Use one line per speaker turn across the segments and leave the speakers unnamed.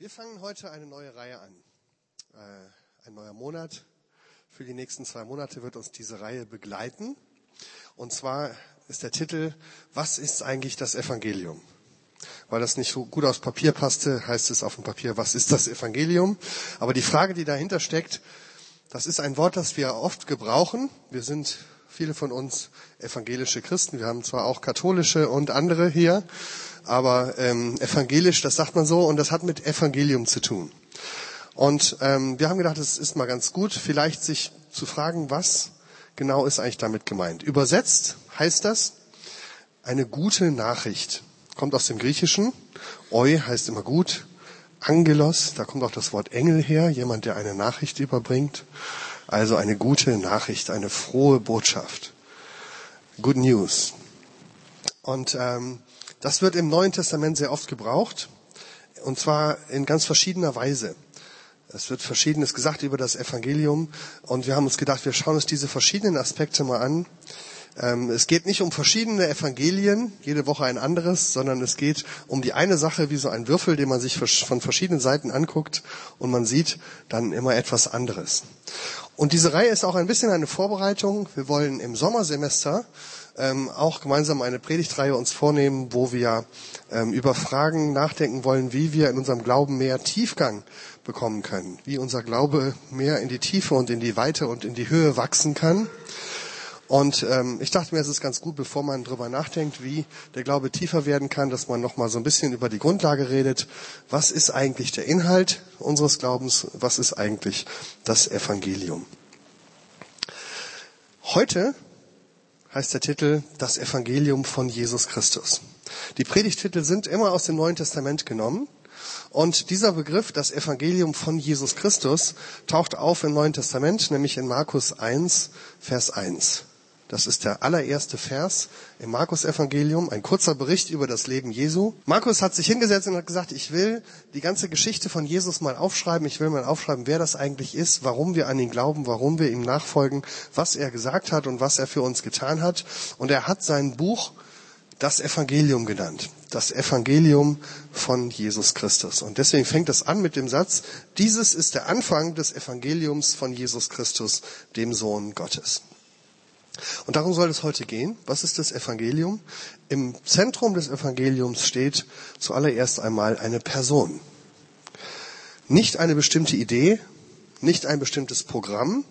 Wir fangen heute eine neue Reihe an. Äh, ein neuer Monat. Für die nächsten zwei Monate wird uns diese Reihe begleiten. Und zwar ist der Titel, was ist eigentlich das Evangelium? Weil das nicht so gut aufs Papier passte, heißt es auf dem Papier, was ist das Evangelium? Aber die Frage, die dahinter steckt, das ist ein Wort, das wir oft gebrauchen. Wir sind viele von uns evangelische Christen. Wir haben zwar auch katholische und andere hier, aber ähm, evangelisch, das sagt man so, und das hat mit Evangelium zu tun. Und ähm, wir haben gedacht, es ist mal ganz gut, vielleicht sich zu fragen, was genau ist eigentlich damit gemeint. Übersetzt heißt das eine gute Nachricht. Kommt aus dem Griechischen. Eu heißt immer gut. Angelos, da kommt auch das Wort Engel her, jemand, der eine Nachricht überbringt. Also eine gute Nachricht, eine frohe Botschaft. Good News. Und ähm, das wird im Neuen Testament sehr oft gebraucht, und zwar in ganz verschiedener Weise. Es wird Verschiedenes gesagt über das Evangelium und wir haben uns gedacht, wir schauen uns diese verschiedenen Aspekte mal an. Ähm, es geht nicht um verschiedene Evangelien, jede Woche ein anderes, sondern es geht um die eine Sache wie so ein Würfel, den man sich von verschiedenen Seiten anguckt und man sieht dann immer etwas anderes. Und diese Reihe ist auch ein bisschen eine Vorbereitung. Wir wollen im Sommersemester ähm, auch gemeinsam eine Predigtreihe uns vornehmen, wo wir ähm, über Fragen nachdenken wollen, wie wir in unserem Glauben mehr Tiefgang bekommen können, wie unser Glaube mehr in die Tiefe und in die Weite und in die Höhe wachsen kann. Und ähm, ich dachte mir, es ist ganz gut, bevor man darüber nachdenkt, wie der Glaube tiefer werden kann, dass man noch mal so ein bisschen über die Grundlage redet. Was ist eigentlich der Inhalt unseres Glaubens? Was ist eigentlich das Evangelium? Heute heißt der Titel Das Evangelium von Jesus Christus. Die Predigtitel sind immer aus dem Neuen Testament genommen. Und dieser Begriff, das Evangelium von Jesus Christus, taucht auf im Neuen Testament, nämlich in Markus 1, Vers 1. Das ist der allererste Vers im Markus-Evangelium, ein kurzer Bericht über das Leben Jesu. Markus hat sich hingesetzt und hat gesagt, ich will die ganze Geschichte von Jesus mal aufschreiben. Ich will mal aufschreiben, wer das eigentlich ist, warum wir an ihn glauben, warum wir ihm nachfolgen, was er gesagt hat und was er für uns getan hat. Und er hat sein Buch das Evangelium genannt. Das Evangelium von Jesus Christus. Und deswegen fängt es an mit dem Satz, dieses ist der Anfang des Evangeliums von Jesus Christus, dem Sohn Gottes. Und darum soll es heute gehen. Was ist das Evangelium? Im Zentrum des Evangeliums steht zuallererst einmal eine Person. Nicht eine bestimmte Idee, nicht ein bestimmtes Programm.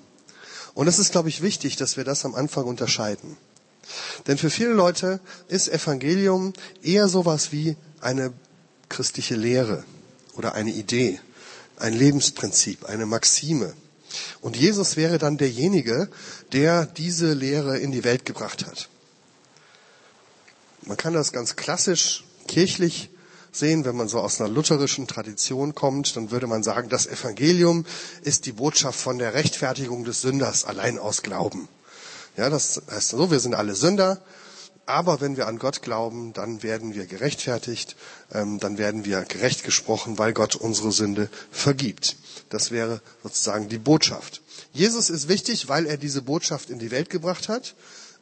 Und es ist, glaube ich, wichtig, dass wir das am Anfang unterscheiden. Denn für viele Leute ist Evangelium eher sowas wie eine christliche Lehre oder eine Idee, ein Lebensprinzip, eine Maxime. Und Jesus wäre dann derjenige, der diese Lehre in die Welt gebracht hat. Man kann das ganz klassisch kirchlich sehen, wenn man so aus einer lutherischen Tradition kommt, dann würde man sagen, das Evangelium ist die Botschaft von der Rechtfertigung des Sünders allein aus Glauben. Ja, das heißt so, wir sind alle Sünder, aber wenn wir an Gott glauben, dann werden wir gerechtfertigt, ähm, dann werden wir gerecht gesprochen, weil Gott unsere Sünde vergibt. Das wäre sozusagen die Botschaft. Jesus ist wichtig, weil er diese Botschaft in die Welt gebracht hat.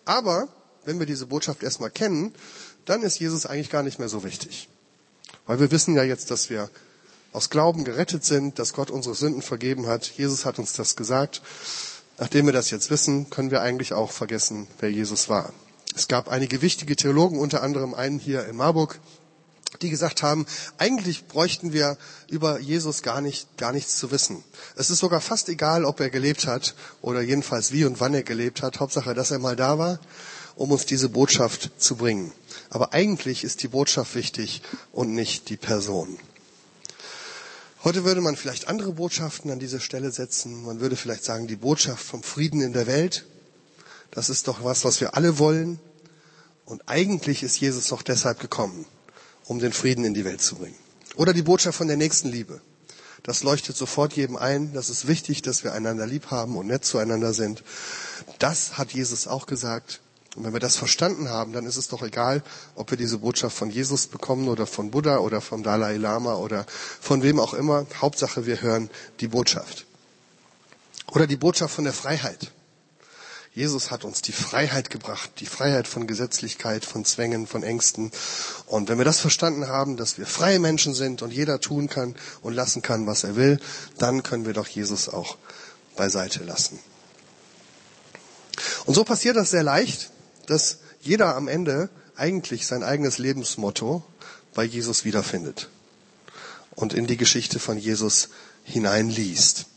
Aber wenn wir diese Botschaft erstmal kennen, dann ist Jesus eigentlich gar nicht mehr so wichtig. Weil wir wissen ja jetzt, dass wir aus Glauben gerettet sind, dass Gott unsere Sünden vergeben hat. Jesus hat uns das gesagt. Nachdem wir das jetzt wissen, können wir eigentlich auch vergessen, wer Jesus war. Es gab einige wichtige Theologen, unter anderem einen hier in Marburg, die gesagt haben, eigentlich bräuchten wir über Jesus gar nicht, gar nichts zu wissen. Es ist sogar fast egal, ob er gelebt hat oder jedenfalls wie und wann er gelebt hat. Hauptsache, dass er mal da war, um uns diese Botschaft zu bringen. Aber eigentlich ist die Botschaft wichtig und nicht die Person. Heute würde man vielleicht andere Botschaften an diese Stelle setzen. Man würde vielleicht sagen, die Botschaft vom Frieden in der Welt. Das ist doch was, was wir alle wollen. Und eigentlich ist Jesus doch deshalb gekommen um den Frieden in die Welt zu bringen. Oder die Botschaft von der nächsten Liebe. Das leuchtet sofort jedem ein. Das ist wichtig, dass wir einander lieb haben und nett zueinander sind. Das hat Jesus auch gesagt. Und wenn wir das verstanden haben, dann ist es doch egal, ob wir diese Botschaft von Jesus bekommen oder von Buddha oder vom Dalai Lama oder von wem auch immer. Hauptsache, wir hören die Botschaft. Oder die Botschaft von der Freiheit. Jesus hat uns die Freiheit gebracht, die Freiheit von Gesetzlichkeit, von Zwängen, von Ängsten. Und wenn wir das verstanden haben, dass wir freie Menschen sind und jeder tun kann und lassen kann, was er will, dann können wir doch Jesus auch beiseite lassen. Und so passiert das sehr leicht, dass jeder am Ende eigentlich sein eigenes Lebensmotto bei Jesus wiederfindet und in die Geschichte von Jesus hineinliest.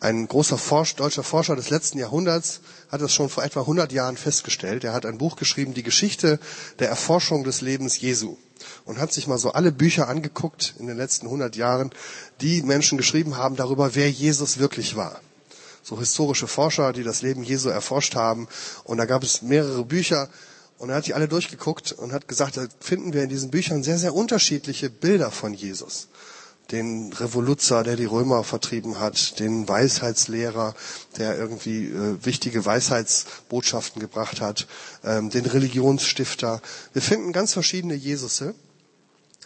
Ein großer deutscher Forscher des letzten Jahrhunderts hat das schon vor etwa 100 Jahren festgestellt. Er hat ein Buch geschrieben, die Geschichte der Erforschung des Lebens Jesu. Und hat sich mal so alle Bücher angeguckt in den letzten 100 Jahren, die Menschen geschrieben haben darüber, wer Jesus wirklich war. So historische Forscher, die das Leben Jesu erforscht haben. Und da gab es mehrere Bücher. Und er hat die alle durchgeguckt und hat gesagt, da finden wir in diesen Büchern sehr, sehr unterschiedliche Bilder von Jesus den Revoluzer, der die Römer vertrieben hat, den Weisheitslehrer, der irgendwie äh, wichtige Weisheitsbotschaften gebracht hat, ähm, den Religionsstifter. Wir finden ganz verschiedene Jesusse.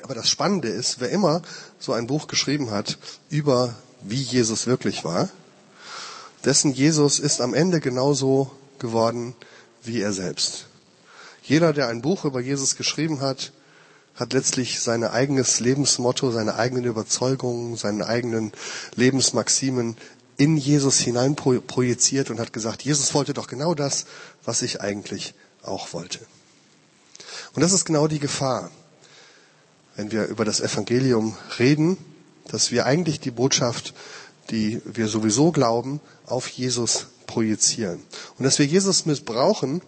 Aber das Spannende ist, wer immer so ein Buch geschrieben hat über wie Jesus wirklich war, dessen Jesus ist am Ende genauso geworden wie er selbst. Jeder, der ein Buch über Jesus geschrieben hat, hat letztlich sein eigenes Lebensmotto, seine eigenen Überzeugungen, seine eigenen Lebensmaximen in Jesus hinein projiziert und hat gesagt, Jesus wollte doch genau das, was ich eigentlich auch wollte. Und das ist genau die Gefahr, wenn wir über das Evangelium reden, dass wir eigentlich die Botschaft, die wir sowieso glauben, auf Jesus projizieren. Und dass wir Jesus missbrauchen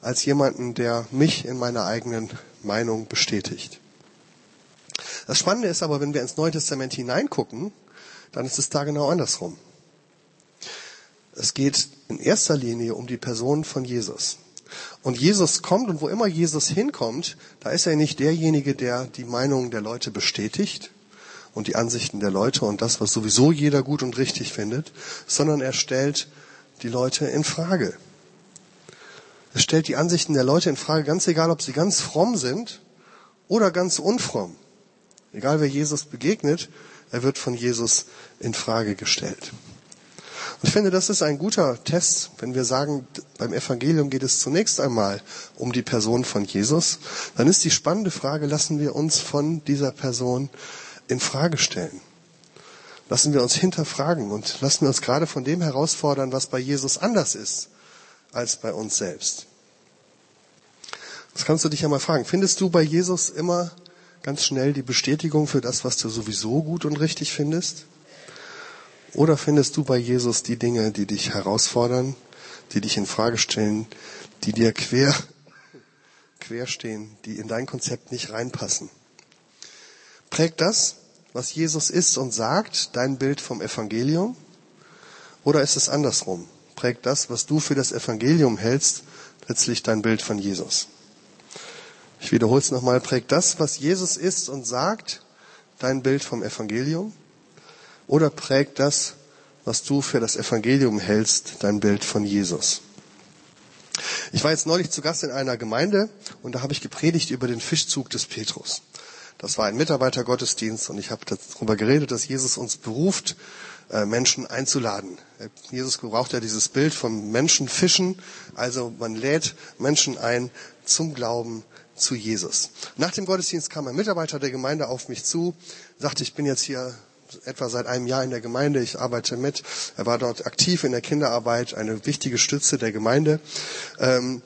als jemanden, der mich in meiner eigenen Meinung bestätigt. Das Spannende ist aber, wenn wir ins Neue Testament hineingucken, dann ist es da genau andersrum. Es geht in erster Linie um die Person von Jesus. Und Jesus kommt und wo immer Jesus hinkommt, da ist er nicht derjenige, der die Meinungen der Leute bestätigt und die Ansichten der Leute und das, was sowieso jeder gut und richtig findet, sondern er stellt die Leute in Frage. Es stellt die Ansichten der Leute in Frage, ganz egal, ob sie ganz fromm sind oder ganz unfromm. Egal wer Jesus begegnet, er wird von Jesus in Frage gestellt. Und ich finde, das ist ein guter Test, wenn wir sagen, beim Evangelium geht es zunächst einmal um die Person von Jesus, dann ist die spannende Frage, lassen wir uns von dieser Person in Frage stellen? Lassen wir uns hinterfragen und lassen wir uns gerade von dem herausfordern, was bei Jesus anders ist als bei uns selbst. Das kannst du dich ja mal fragen. Findest du bei Jesus immer ganz schnell die Bestätigung für das, was du sowieso gut und richtig findest? Oder findest du bei Jesus die Dinge, die dich herausfordern, die dich in Frage stellen, die dir quer, quer stehen, die in dein Konzept nicht reinpassen? Prägt das, was Jesus ist und sagt, dein Bild vom Evangelium? Oder ist es andersrum? Prägt das, was du für das Evangelium hältst, letztlich dein Bild von Jesus. Ich wiederhole es nochmal, prägt das, was Jesus ist und sagt, dein Bild vom Evangelium? Oder prägt das, was du für das Evangelium hältst, dein Bild von Jesus? Ich war jetzt neulich zu Gast in einer Gemeinde und da habe ich gepredigt über den Fischzug des Petrus. Das war ein Mitarbeitergottesdienst und ich habe darüber geredet, dass Jesus uns beruft, Menschen einzuladen. Jesus gebraucht ja dieses Bild vom Menschenfischen. Also man lädt Menschen ein zum Glauben zu Jesus. Nach dem Gottesdienst kam ein Mitarbeiter der Gemeinde auf mich zu, sagte, ich bin jetzt hier etwa seit einem Jahr in der Gemeinde, ich arbeite mit. Er war dort aktiv in der Kinderarbeit, eine wichtige Stütze der Gemeinde. Ähm,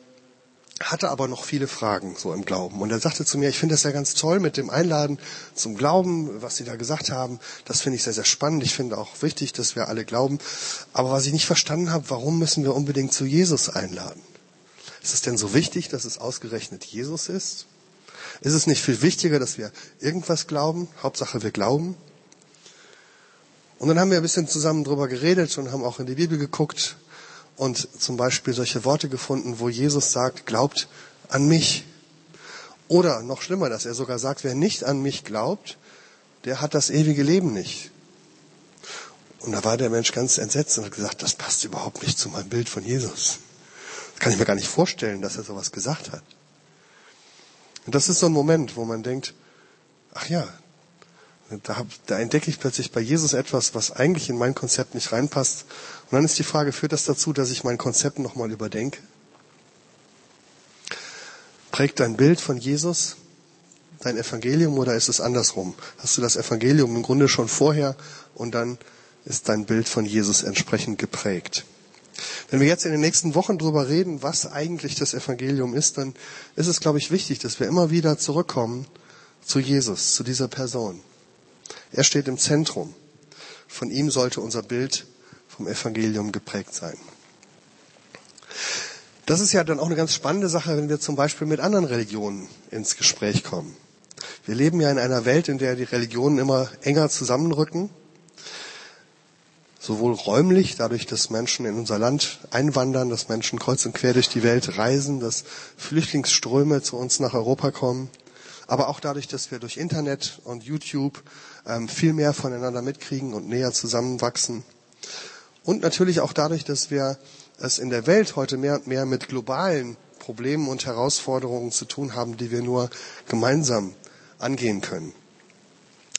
hatte aber noch viele Fragen so im Glauben. Und er sagte zu mir, ich finde das ja ganz toll mit dem Einladen zum Glauben, was Sie da gesagt haben. Das finde ich sehr, sehr spannend. Ich finde auch wichtig, dass wir alle glauben. Aber was ich nicht verstanden habe, warum müssen wir unbedingt zu Jesus einladen? Ist es denn so wichtig, dass es ausgerechnet Jesus ist? Ist es nicht viel wichtiger, dass wir irgendwas glauben? Hauptsache, wir glauben. Und dann haben wir ein bisschen zusammen drüber geredet und haben auch in die Bibel geguckt und zum Beispiel solche Worte gefunden, wo Jesus sagt, glaubt an mich. Oder noch schlimmer, dass er sogar sagt, wer nicht an mich glaubt, der hat das ewige Leben nicht. Und da war der Mensch ganz entsetzt und hat gesagt, das passt überhaupt nicht zu meinem Bild von Jesus. Das kann ich mir gar nicht vorstellen, dass er sowas gesagt hat. Und das ist so ein Moment, wo man denkt, ach ja, Da, hab, da entdecke ich plötzlich bei Jesus etwas, was eigentlich in mein Konzept nicht reinpasst. Und dann ist die Frage, führt das dazu, dass ich mein Konzept nochmal überdenke? Prägt dein Bild von Jesus dein Evangelium oder ist es andersrum? Hast du das Evangelium im Grunde schon vorher und dann ist dein Bild von Jesus entsprechend geprägt? Wenn wir jetzt in den nächsten Wochen darüber reden, was eigentlich das Evangelium ist, dann ist es, glaube ich, wichtig, dass wir immer wieder zurückkommen zu Jesus, zu dieser Person. Er steht im Zentrum. Von ihm sollte unser Bild vom Evangelium geprägt sein. Das ist ja dann auch eine ganz spannende Sache, wenn wir zum Beispiel mit anderen Religionen ins Gespräch kommen. Wir leben ja in einer Welt, in der die Religionen immer enger zusammenrücken sowohl räumlich, dadurch, dass Menschen in unser Land einwandern, dass Menschen kreuz und quer durch die Welt reisen, dass Flüchtlingsströme zu uns nach Europa kommen, aber auch dadurch, dass wir durch Internet und YouTube ähm, viel mehr voneinander mitkriegen und näher zusammenwachsen. Und natürlich auch dadurch, dass wir es in der Welt heute mehr und mehr mit globalen Problemen und Herausforderungen zu tun haben, die wir nur gemeinsam angehen können.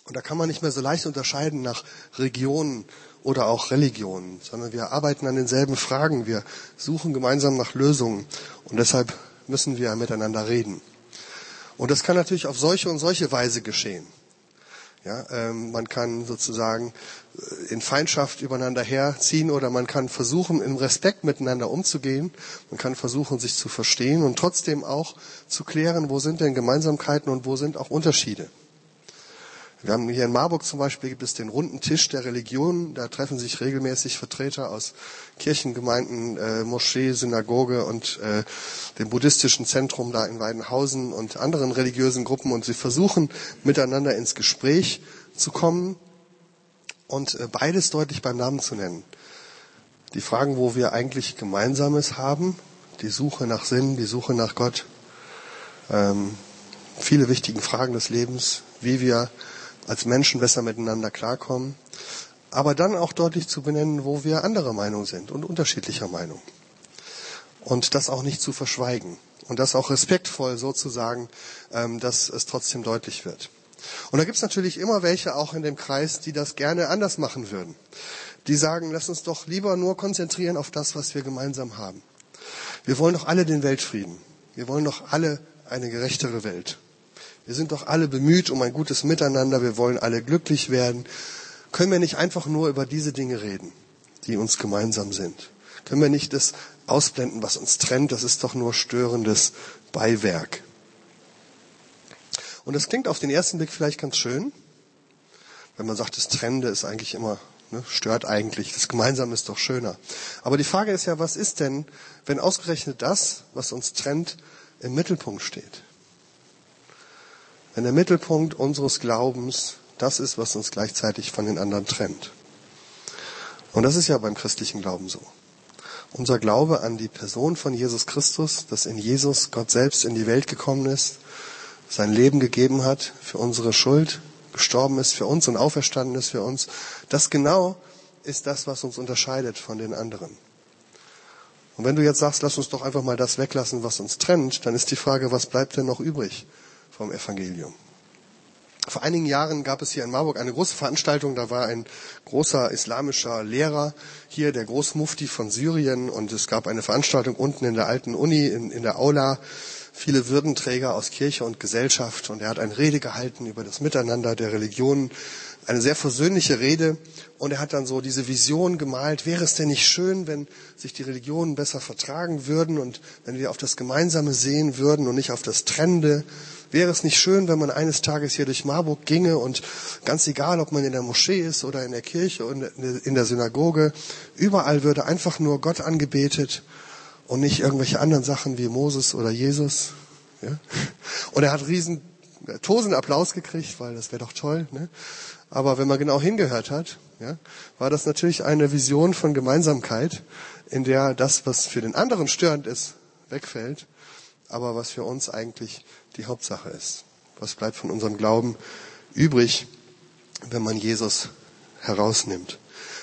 Und da kann man nicht mehr so leicht unterscheiden nach Regionen oder auch Religionen, sondern wir arbeiten an denselben Fragen, wir suchen gemeinsam nach Lösungen und deshalb müssen wir miteinander reden. Und das kann natürlich auf solche und solche Weise geschehen. Ja, ähm, man kann sozusagen äh, in Feindschaft übereinander herziehen oder man kann versuchen, im Respekt miteinander umzugehen. Man kann versuchen, sich zu verstehen und trotzdem auch zu klären, wo sind denn Gemeinsamkeiten und wo sind auch Unterschiede. Wir haben hier in Marburg zum Beispiel gibt es den runden Tisch der Religion. Da treffen sich regelmäßig Vertreter aus Kirchengemeinden, äh, Moschee, Synagoge und äh, dem buddhistischen Zentrum da in Weidenhausen und anderen religiösen Gruppen und sie versuchen miteinander ins Gespräch zu kommen und äh, beides deutlich beim Namen zu nennen. Die Fragen, wo wir eigentlich Gemeinsames haben, die Suche nach Sinn, die Suche nach Gott, ähm, viele wichtigen Fragen des Lebens, wie wir als Menschen besser miteinander klarkommen, aber dann auch deutlich zu benennen, wo wir anderer Meinung sind und unterschiedlicher Meinung. Und das auch nicht zu verschweigen und das auch respektvoll so zu sagen, ähm, dass es trotzdem deutlich wird. Und da gibt es natürlich immer welche auch in dem Kreis, die das gerne anders machen würden. Die sagen, lass uns doch lieber nur konzentrieren auf das, was wir gemeinsam haben. Wir wollen doch alle den Weltfrieden. Wir wollen doch alle eine gerechtere Welt. Wir sind doch alle bemüht um ein gutes Miteinander. Wir wollen alle glücklich werden. Können wir nicht einfach nur über diese Dinge reden, die uns gemeinsam sind? Können wir nicht das ausblenden, was uns trennt? Das ist doch nur störendes Beiwerk. Und das klingt auf den ersten Blick vielleicht ganz schön, wenn man sagt, das Trennende ist eigentlich immer, ne, stört eigentlich, das Gemeinsame ist doch schöner. Aber die Frage ist ja, was ist denn, wenn ausgerechnet das, was uns trennt, im Mittelpunkt steht? Wenn der Mittelpunkt unseres Glaubens das ist, was uns gleichzeitig von den anderen trennt. Und das ist ja beim christlichen Glauben so. Unser Glaube an die Person von Jesus Christus, dass in Jesus Gott selbst in die Welt gekommen ist, sein Leben gegeben hat für unsere Schuld, gestorben ist für uns und auferstanden ist für uns, das genau ist das, was uns unterscheidet von den anderen. Und wenn du jetzt sagst, lass uns doch einfach mal das weglassen, was uns trennt, dann ist die Frage, was bleibt denn noch übrig? Vom Evangelium. Vor einigen Jahren gab es hier in Marburg eine große Veranstaltung. Da war ein großer islamischer Lehrer hier, der Großmufti von Syrien. Und es gab eine Veranstaltung unten in der alten Uni, in, in der Aula. Viele Würdenträger aus Kirche und Gesellschaft. Und er hat eine Rede gehalten über das Miteinander der Religionen. Eine sehr versöhnliche Rede. Und er hat dann so diese Vision gemalt. Wäre es denn nicht schön, wenn sich die Religionen besser vertragen würden und wenn wir auf das Gemeinsame sehen würden und nicht auf das Trennende? Wäre es nicht schön, wenn man eines Tages hier durch Marburg ginge und ganz egal, ob man in der Moschee ist oder in der Kirche und in der Synagoge, überall würde einfach nur Gott angebetet und nicht irgendwelche anderen Sachen wie Moses oder Jesus. Ja? Und er hat riesen Tosen Applaus gekriegt, weil das wäre doch toll. Ne? Aber wenn man genau hingehört hat, ja, war das natürlich eine Vision von Gemeinsamkeit, in der das, was für den anderen störend ist, wegfällt, aber was für uns eigentlich die Hauptsache ist. Was bleibt von unserem Glauben übrig, wenn man Jesus herausnimmt?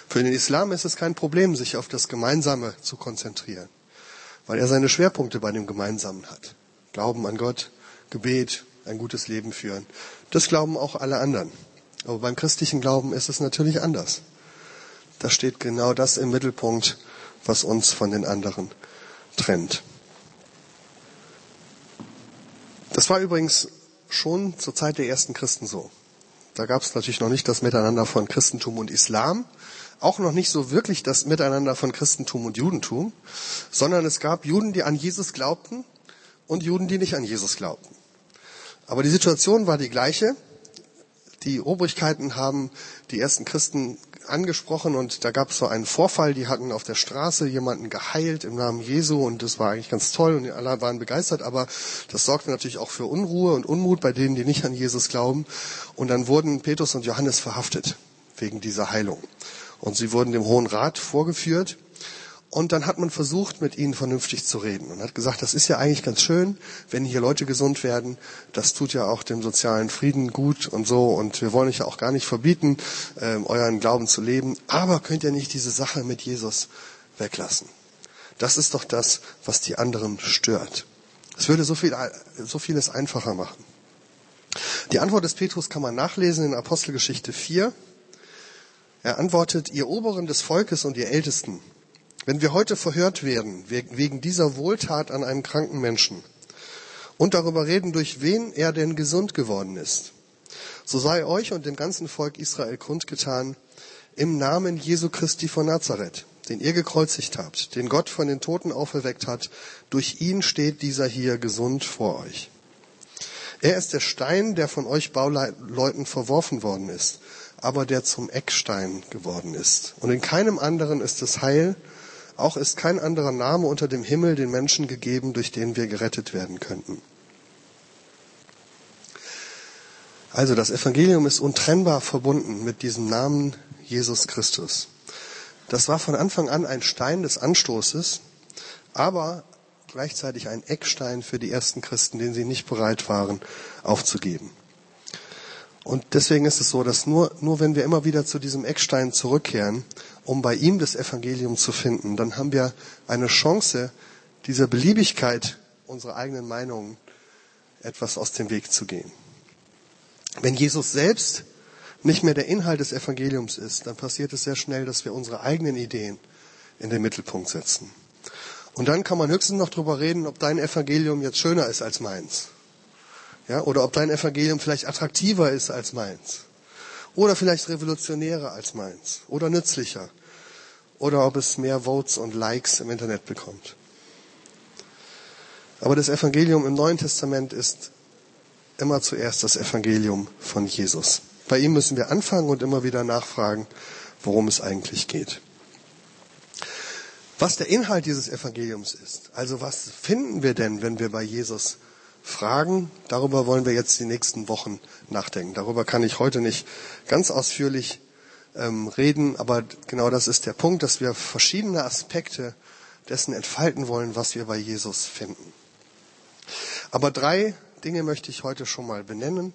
Für den Islam ist es kein Problem, sich auf das Gemeinsame zu konzentrieren, weil er seine Schwerpunkte bei dem Gemeinsamen hat. Glauben an Gott, Gebet, ein gutes Leben führen. Das glauben auch alle anderen. Aber beim christlichen Glauben ist es natürlich anders. Da steht genau das im Mittelpunkt, was uns von den anderen trennt. Das war übrigens schon zur Zeit der ersten Christen so. Da gab es natürlich noch nicht das Miteinander von Christentum und Islam, auch noch nicht so wirklich das Miteinander von Christentum und Judentum, sondern es gab Juden, die an Jesus glaubten und Juden, die nicht an Jesus glaubten. Aber die Situation war die gleiche. Die Obrigkeiten haben die ersten Christen angesprochen und da gab es so einen Vorfall, die hatten auf der Straße jemanden geheilt im Namen Jesu und das war eigentlich ganz toll und alle waren begeistert, aber das sorgte natürlich auch für Unruhe und Unmut bei denen, die nicht an Jesus glauben. Und dann wurden Petrus und Johannes verhaftet wegen dieser Heilung. Und sie wurden dem Hohen Rat vorgeführt und dann hat man versucht, mit ihnen vernünftig zu reden und hat gesagt, das ist ja eigentlich ganz schön, wenn hier Leute gesund werden. Das tut ja auch dem sozialen Frieden gut und so. Und wir wollen euch ja auch gar nicht verbieten, ähm, euren Glauben zu leben. Aber könnt ihr nicht diese Sache mit Jesus weglassen? Das ist doch das, was die anderen stört. Es würde so, viel, so vieles einfacher machen. Die Antwort des Petrus kann man nachlesen in Apostelgeschichte 4. Er antwortet, ihr Oberen des Volkes und ihr Ältesten, wenn wir heute verhört werden wegen dieser Wohltat an einem kranken Menschen und darüber reden, durch wen er denn gesund geworden ist, so sei euch und dem ganzen Volk Israel kundgetan, im Namen Jesu Christi von Nazareth, den ihr gekreuzigt habt, den Gott von den Toten auferweckt hat, durch ihn steht dieser hier gesund vor euch. Er ist der Stein, der von euch Bauleuten verworfen worden ist, aber der zum Eckstein geworden ist. Und in keinem anderen ist es Heil, auch ist kein anderer Name unter dem Himmel den Menschen gegeben, durch den wir gerettet werden könnten. Also das Evangelium ist untrennbar verbunden mit diesem Namen Jesus Christus. Das war von Anfang an ein Stein des Anstoßes, aber gleichzeitig ein Eckstein für die ersten Christen, den sie nicht bereit waren aufzugeben. Und deswegen ist es so, dass nur, nur wenn wir immer wieder zu diesem Eckstein zurückkehren um bei ihm das Evangelium zu finden, dann haben wir eine Chance, dieser Beliebigkeit unserer eigenen Meinungen etwas aus dem Weg zu gehen. Wenn Jesus selbst nicht mehr der Inhalt des Evangeliums ist, dann passiert es sehr schnell, dass wir unsere eigenen Ideen in den Mittelpunkt setzen. Und dann kann man höchstens noch darüber reden, ob dein Evangelium jetzt schöner ist als meins. Ja, oder ob dein Evangelium vielleicht attraktiver ist als meins. Oder vielleicht revolutionärer als meins. Oder nützlicher. Oder ob es mehr Votes und Likes im Internet bekommt. Aber das Evangelium im Neuen Testament ist immer zuerst das Evangelium von Jesus. Bei ihm müssen wir anfangen und immer wieder nachfragen, worum es eigentlich geht. Was der Inhalt dieses Evangeliums ist, also was finden wir denn, wenn wir bei Jesus Fragen. Darüber wollen wir jetzt die nächsten Wochen nachdenken. Darüber kann ich heute nicht ganz ausführlich ähm, reden, aber genau das ist der Punkt, dass wir verschiedene Aspekte dessen entfalten wollen, was wir bei Jesus finden. Aber drei Dinge möchte ich heute schon mal benennen,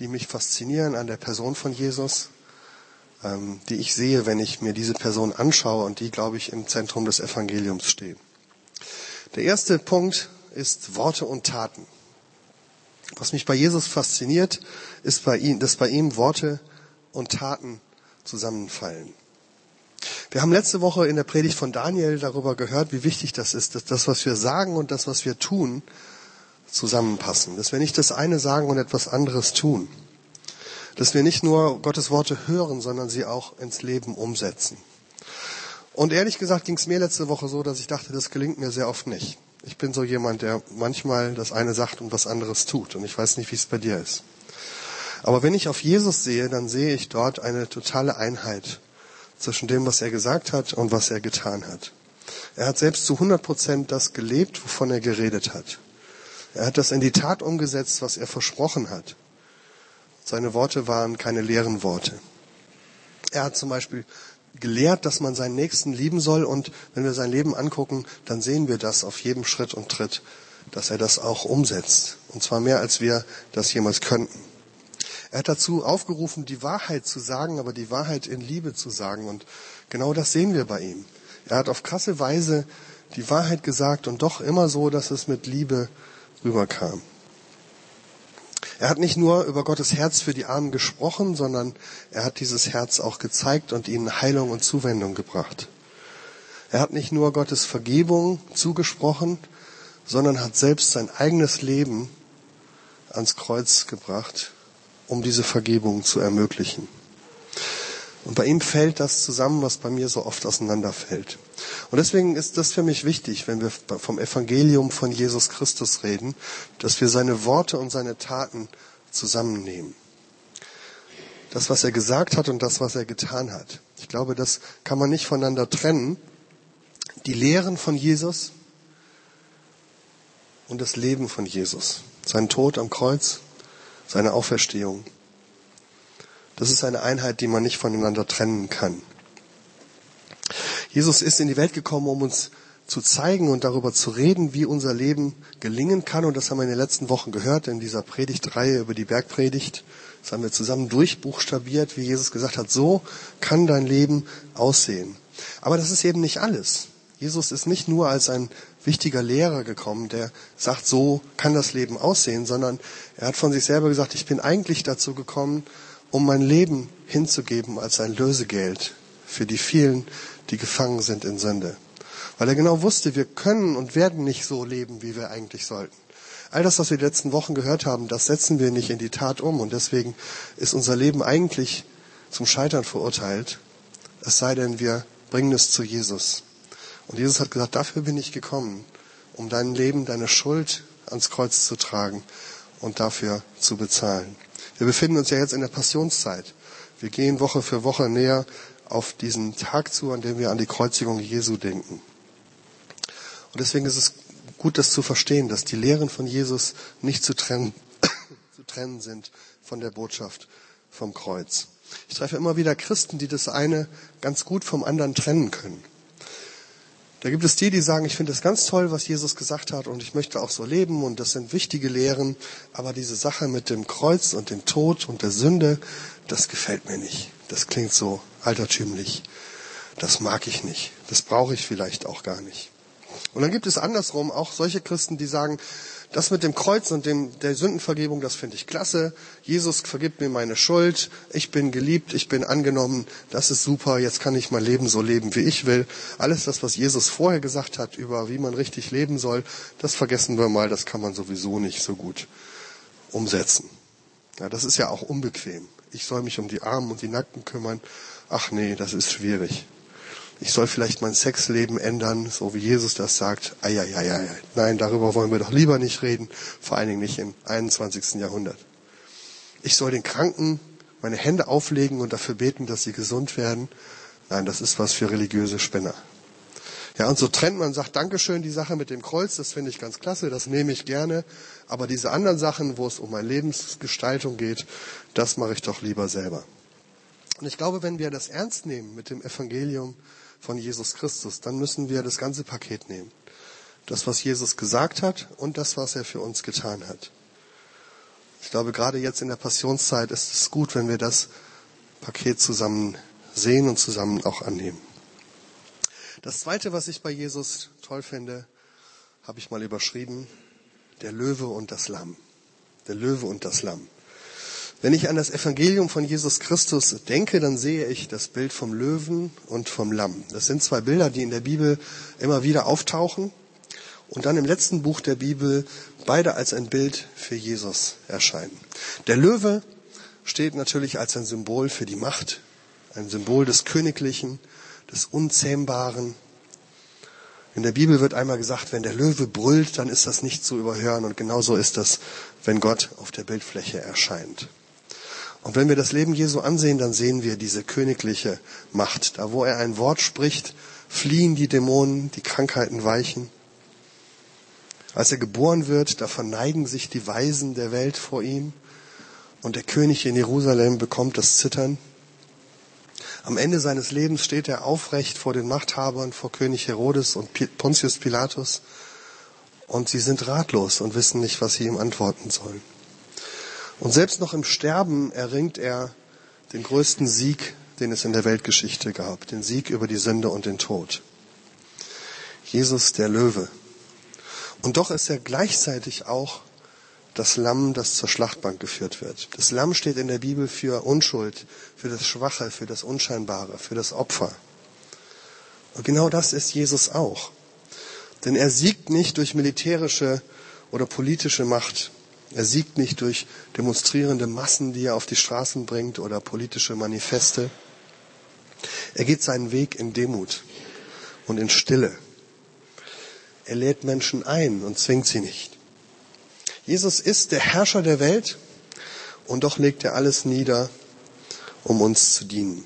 die mich faszinieren an der Person von Jesus, ähm, die ich sehe, wenn ich mir diese Person anschaue und die, glaube ich, im Zentrum des Evangeliums stehen. Der erste Punkt ist Worte und Taten. Was mich bei Jesus fasziniert, ist bei ihm, dass bei ihm Worte und Taten zusammenfallen. Wir haben letzte Woche in der Predigt von Daniel darüber gehört, wie wichtig das ist, dass das, was wir sagen und das, was wir tun, zusammenpassen. Dass wir nicht das eine sagen und etwas anderes tun. Dass wir nicht nur Gottes Worte hören, sondern sie auch ins Leben umsetzen. Und ehrlich gesagt ging es mir letzte Woche so, dass ich dachte, das gelingt mir sehr oft nicht. Ich bin so jemand, der manchmal das eine sagt und was anderes tut. Und ich weiß nicht, wie es bei dir ist. Aber wenn ich auf Jesus sehe, dann sehe ich dort eine totale Einheit zwischen dem, was er gesagt hat und was er getan hat. Er hat selbst zu 100 Prozent das gelebt, wovon er geredet hat. Er hat das in die Tat umgesetzt, was er versprochen hat. Seine Worte waren keine leeren Worte. Er hat zum Beispiel gelehrt, dass man seinen Nächsten lieben soll. Und wenn wir sein Leben angucken, dann sehen wir das auf jedem Schritt und Tritt, dass er das auch umsetzt. Und zwar mehr, als wir das jemals könnten. Er hat dazu aufgerufen, die Wahrheit zu sagen, aber die Wahrheit in Liebe zu sagen. Und genau das sehen wir bei ihm. Er hat auf krasse Weise die Wahrheit gesagt und doch immer so, dass es mit Liebe rüberkam. Er hat nicht nur über Gottes Herz für die Armen gesprochen, sondern er hat dieses Herz auch gezeigt und ihnen Heilung und Zuwendung gebracht. Er hat nicht nur Gottes Vergebung zugesprochen, sondern hat selbst sein eigenes Leben ans Kreuz gebracht, um diese Vergebung zu ermöglichen. Und bei ihm fällt das zusammen, was bei mir so oft auseinanderfällt. Und deswegen ist das für mich wichtig, wenn wir vom Evangelium von Jesus Christus reden, dass wir seine Worte und seine Taten zusammennehmen. Das, was er gesagt hat und das, was er getan hat. Ich glaube, das kann man nicht voneinander trennen. Die Lehren von Jesus und das Leben von Jesus. Sein Tod am Kreuz, seine Auferstehung. Das ist eine Einheit, die man nicht voneinander trennen kann. Jesus ist in die Welt gekommen, um uns zu zeigen und darüber zu reden, wie unser Leben gelingen kann. Und das haben wir in den letzten Wochen gehört in dieser Predigtreihe über die Bergpredigt. Das haben wir zusammen durchbuchstabiert, wie Jesus gesagt hat, so kann dein Leben aussehen. Aber das ist eben nicht alles. Jesus ist nicht nur als ein wichtiger Lehrer gekommen, der sagt, so kann das Leben aussehen, sondern er hat von sich selber gesagt, ich bin eigentlich dazu gekommen, um mein Leben hinzugeben als ein Lösegeld für die vielen, die gefangen sind in Sünde. Weil er genau wusste, wir können und werden nicht so leben, wie wir eigentlich sollten. All das, was wir die letzten Wochen gehört haben, das setzen wir nicht in die Tat um und deswegen ist unser Leben eigentlich zum Scheitern verurteilt, es sei denn, wir bringen es zu Jesus. Und Jesus hat gesagt, dafür bin ich gekommen, um dein Leben, deine Schuld ans Kreuz zu tragen und dafür zu bezahlen. Wir befinden uns ja jetzt in der Passionszeit. Wir gehen Woche für Woche näher auf diesen Tag zu, an dem wir an die Kreuzigung Jesu denken. Und deswegen ist es gut, das zu verstehen, dass die Lehren von Jesus nicht zu trennen, zu trennen sind von der Botschaft vom Kreuz. Ich treffe immer wieder Christen, die das eine ganz gut vom anderen trennen können. Da gibt es die, die sagen, ich finde es ganz toll, was Jesus gesagt hat und ich möchte auch so leben und das sind wichtige Lehren, aber diese Sache mit dem Kreuz und dem Tod und der Sünde, das gefällt mir nicht. Das klingt so altertümlich. Das mag ich nicht. Das brauche ich vielleicht auch gar nicht. Und dann gibt es andersrum auch solche Christen, die sagen, das mit dem Kreuz und dem, der Sündenvergebung, das finde ich klasse. Jesus vergibt mir meine Schuld. Ich bin geliebt, ich bin angenommen. Das ist super. Jetzt kann ich mein Leben so leben, wie ich will. Alles das, was Jesus vorher gesagt hat über wie man richtig leben soll, das vergessen wir mal. Das kann man sowieso nicht so gut umsetzen. Ja, das ist ja auch unbequem. Ich soll mich um die Armen und die Nackten kümmern. Ach nee, das ist schwierig ich soll vielleicht mein Sexleben ändern, so wie Jesus das sagt. Eieieiei. Nein, darüber wollen wir doch lieber nicht reden, vor allen Dingen nicht im 21. Jahrhundert. Ich soll den Kranken meine Hände auflegen und dafür beten, dass sie gesund werden. Nein, das ist was für religiöse Spinner. Ja, und so trennt man, sagt Dankeschön, die Sache mit dem Kreuz, das finde ich ganz klasse, das nehme ich gerne. Aber diese anderen Sachen, wo es um meine Lebensgestaltung geht, das mache ich doch lieber selber. Und ich glaube, wenn wir das ernst nehmen mit dem Evangelium, von Jesus Christus, dann müssen wir das ganze Paket nehmen. Das, was Jesus gesagt hat und das, was er für uns getan hat. Ich glaube, gerade jetzt in der Passionszeit ist es gut, wenn wir das Paket zusammen sehen und zusammen auch annehmen. Das zweite, was ich bei Jesus toll finde, habe ich mal überschrieben, der Löwe und das Lamm. Der Löwe und das Lamm. Wenn ich an das Evangelium von Jesus Christus denke, dann sehe ich das Bild vom Löwen und vom Lamm. Das sind zwei Bilder, die in der Bibel immer wieder auftauchen und dann im letzten Buch der Bibel beide als ein Bild für Jesus erscheinen. Der Löwe steht natürlich als ein Symbol für die Macht, ein Symbol des Königlichen, des Unzähmbaren. In der Bibel wird einmal gesagt, wenn der Löwe brüllt, dann ist das nicht zu überhören und genauso ist das, wenn Gott auf der Bildfläche erscheint. Und wenn wir das Leben Jesu ansehen, dann sehen wir diese königliche Macht. Da wo er ein Wort spricht, fliehen die Dämonen, die Krankheiten weichen. Als er geboren wird, da verneigen sich die Weisen der Welt vor ihm und der König in Jerusalem bekommt das Zittern. Am Ende seines Lebens steht er aufrecht vor den Machthabern, vor König Herodes und Pontius Pilatus und sie sind ratlos und wissen nicht, was sie ihm antworten sollen. Und selbst noch im Sterben erringt er den größten Sieg, den es in der Weltgeschichte gab, den Sieg über die Sünde und den Tod. Jesus der Löwe. Und doch ist er gleichzeitig auch das Lamm, das zur Schlachtbank geführt wird. Das Lamm steht in der Bibel für Unschuld, für das Schwache, für das Unscheinbare, für das Opfer. Und genau das ist Jesus auch. Denn er siegt nicht durch militärische oder politische Macht. Er siegt nicht durch demonstrierende Massen, die er auf die Straßen bringt oder politische Manifeste. Er geht seinen Weg in Demut und in Stille. Er lädt Menschen ein und zwingt sie nicht. Jesus ist der Herrscher der Welt und doch legt er alles nieder, um uns zu dienen.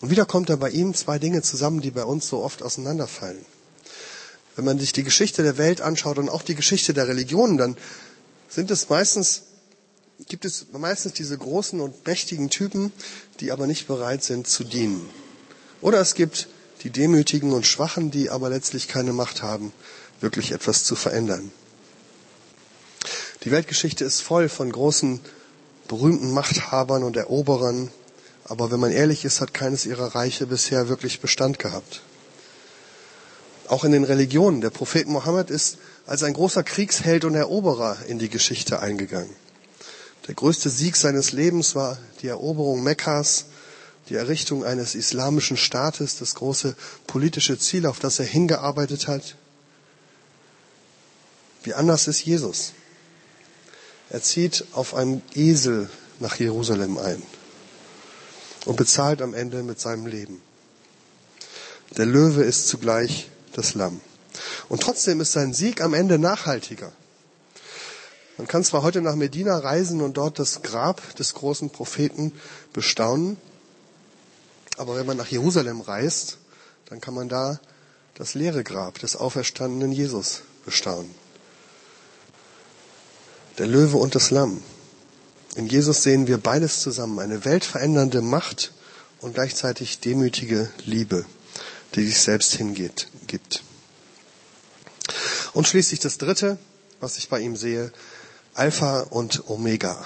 Und wieder kommt da bei ihm zwei Dinge zusammen, die bei uns so oft auseinanderfallen. Wenn man sich die Geschichte der Welt anschaut und auch die Geschichte der Religionen, dann sind es meistens, gibt es meistens diese großen und mächtigen Typen, die aber nicht bereit sind zu dienen. Oder es gibt die Demütigen und Schwachen, die aber letztlich keine Macht haben, wirklich etwas zu verändern. Die Weltgeschichte ist voll von großen, berühmten Machthabern und Eroberern, aber wenn man ehrlich ist, hat keines ihrer Reiche bisher wirklich Bestand gehabt. Auch in den Religionen. Der Prophet Mohammed ist als ein großer Kriegsheld und Eroberer in die Geschichte eingegangen. Der größte Sieg seines Lebens war die Eroberung Mekkas, die Errichtung eines islamischen Staates, das große politische Ziel, auf das er hingearbeitet hat. Wie anders ist Jesus? Er zieht auf einem Esel nach Jerusalem ein und bezahlt am Ende mit seinem Leben. Der Löwe ist zugleich das Lamm. Und trotzdem ist sein Sieg am Ende nachhaltiger. Man kann zwar heute nach Medina reisen und dort das Grab des großen Propheten bestaunen, aber wenn man nach Jerusalem reist, dann kann man da das leere Grab des auferstandenen Jesus bestaunen der Löwe und das Lamm. In Jesus sehen wir beides zusammen, eine weltverändernde Macht und gleichzeitig demütige Liebe, die sich selbst hingeht, gibt. Und schließlich das dritte, was ich bei ihm sehe, Alpha und Omega.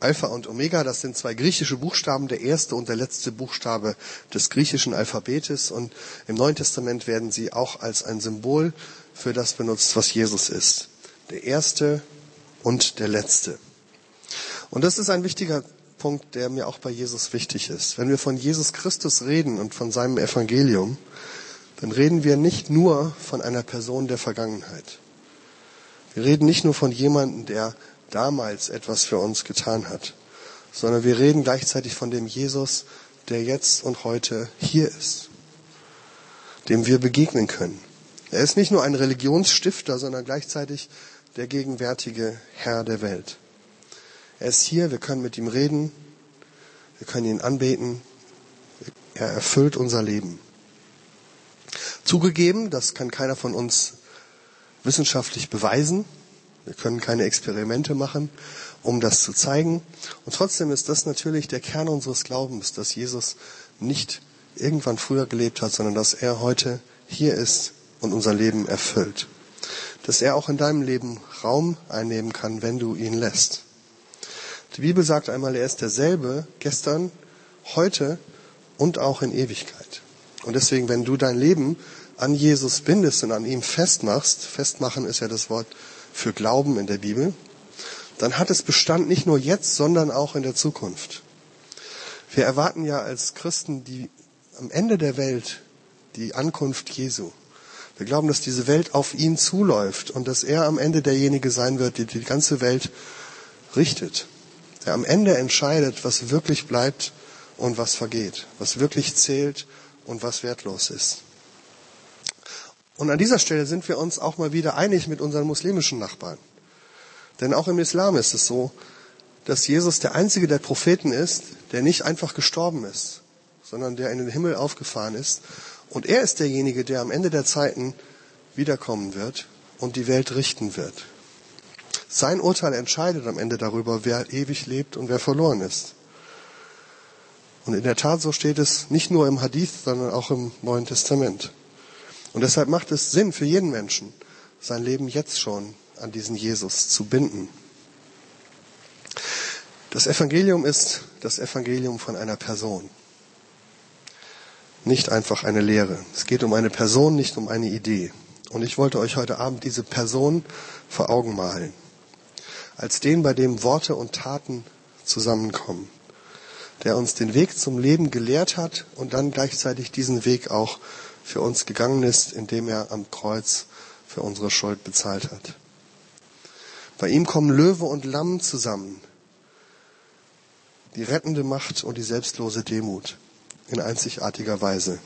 Alpha und Omega, das sind zwei griechische Buchstaben, der erste und der letzte Buchstabe des griechischen Alphabetes. Und im Neuen Testament werden sie auch als ein Symbol für das benutzt, was Jesus ist. Der erste und der Letzte. Und das ist ein wichtiger Punkt, der mir auch bei Jesus wichtig ist. Wenn wir von Jesus Christus reden und von seinem Evangelium, dann reden wir nicht nur von einer Person der Vergangenheit. Wir reden nicht nur von jemandem, der damals etwas für uns getan hat, sondern wir reden gleichzeitig von dem Jesus, der jetzt und heute hier ist, dem wir begegnen können. Er ist nicht nur ein Religionsstifter, sondern gleichzeitig der gegenwärtige Herr der Welt. Er ist hier, wir können mit ihm reden, wir können ihn anbeten, er erfüllt unser Leben. Zugegeben, das kann keiner von uns wissenschaftlich beweisen. Wir können keine Experimente machen, um das zu zeigen. Und trotzdem ist das natürlich der Kern unseres Glaubens, dass Jesus nicht irgendwann früher gelebt hat, sondern dass er heute hier ist und unser Leben erfüllt dass er auch in deinem Leben Raum einnehmen kann, wenn du ihn lässt. Die Bibel sagt einmal, er ist derselbe gestern, heute und auch in Ewigkeit. Und deswegen, wenn du dein Leben an Jesus bindest und an ihm festmachst, festmachen ist ja das Wort für Glauben in der Bibel, dann hat es Bestand nicht nur jetzt, sondern auch in der Zukunft. Wir erwarten ja als Christen die am Ende der Welt die Ankunft Jesu. Wir glauben, dass diese Welt auf ihn zuläuft und dass er am Ende derjenige sein wird, der die ganze Welt richtet. Der am Ende entscheidet, was wirklich bleibt und was vergeht, was wirklich zählt und was wertlos ist. Und an dieser Stelle sind wir uns auch mal wieder einig mit unseren muslimischen Nachbarn. Denn auch im Islam ist es so, dass Jesus der einzige der Propheten ist, der nicht einfach gestorben ist, sondern der in den Himmel aufgefahren ist und er ist derjenige, der am Ende der Zeiten wiederkommen wird und die Welt richten wird. Sein Urteil entscheidet am Ende darüber, wer ewig lebt und wer verloren ist. Und in der Tat, so steht es nicht nur im Hadith, sondern auch im Neuen Testament. Und deshalb macht es Sinn für jeden Menschen, sein Leben jetzt schon an diesen Jesus zu binden. Das Evangelium ist das Evangelium von einer Person nicht einfach eine Lehre. Es geht um eine Person, nicht um eine Idee. Und ich wollte euch heute Abend diese Person vor Augen malen. als den, bei dem Worte und Taten zusammenkommen, der uns den Weg zum Leben gelehrt hat und dann gleichzeitig diesen Weg auch für uns gegangen ist, indem er am Kreuz für unsere Schuld bezahlt hat. Bei ihm kommen Löwe und Lamm zusammen, die rettende Macht und die selbstlose Demut in einzigartiger Weise.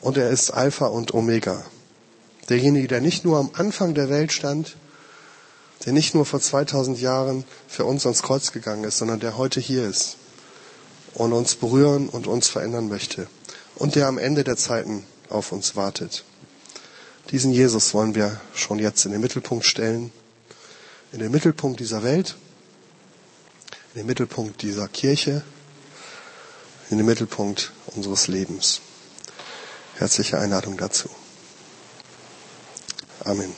Und er ist Alpha und Omega. Derjenige, der nicht nur am Anfang der Welt stand, der nicht nur vor 2000 Jahren für uns ans Kreuz gegangen ist, sondern der heute hier ist und uns berühren und uns verändern möchte und der am Ende der Zeiten auf uns wartet. Diesen Jesus wollen wir schon jetzt in den Mittelpunkt stellen, in den Mittelpunkt dieser Welt, in den Mittelpunkt dieser Kirche, in den Mittelpunkt unseres Lebens. Herzliche Einladung dazu. Amen.